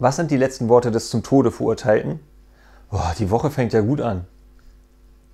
Was sind die letzten Worte des zum Tode Verurteilten? Boah, die Woche fängt ja gut an.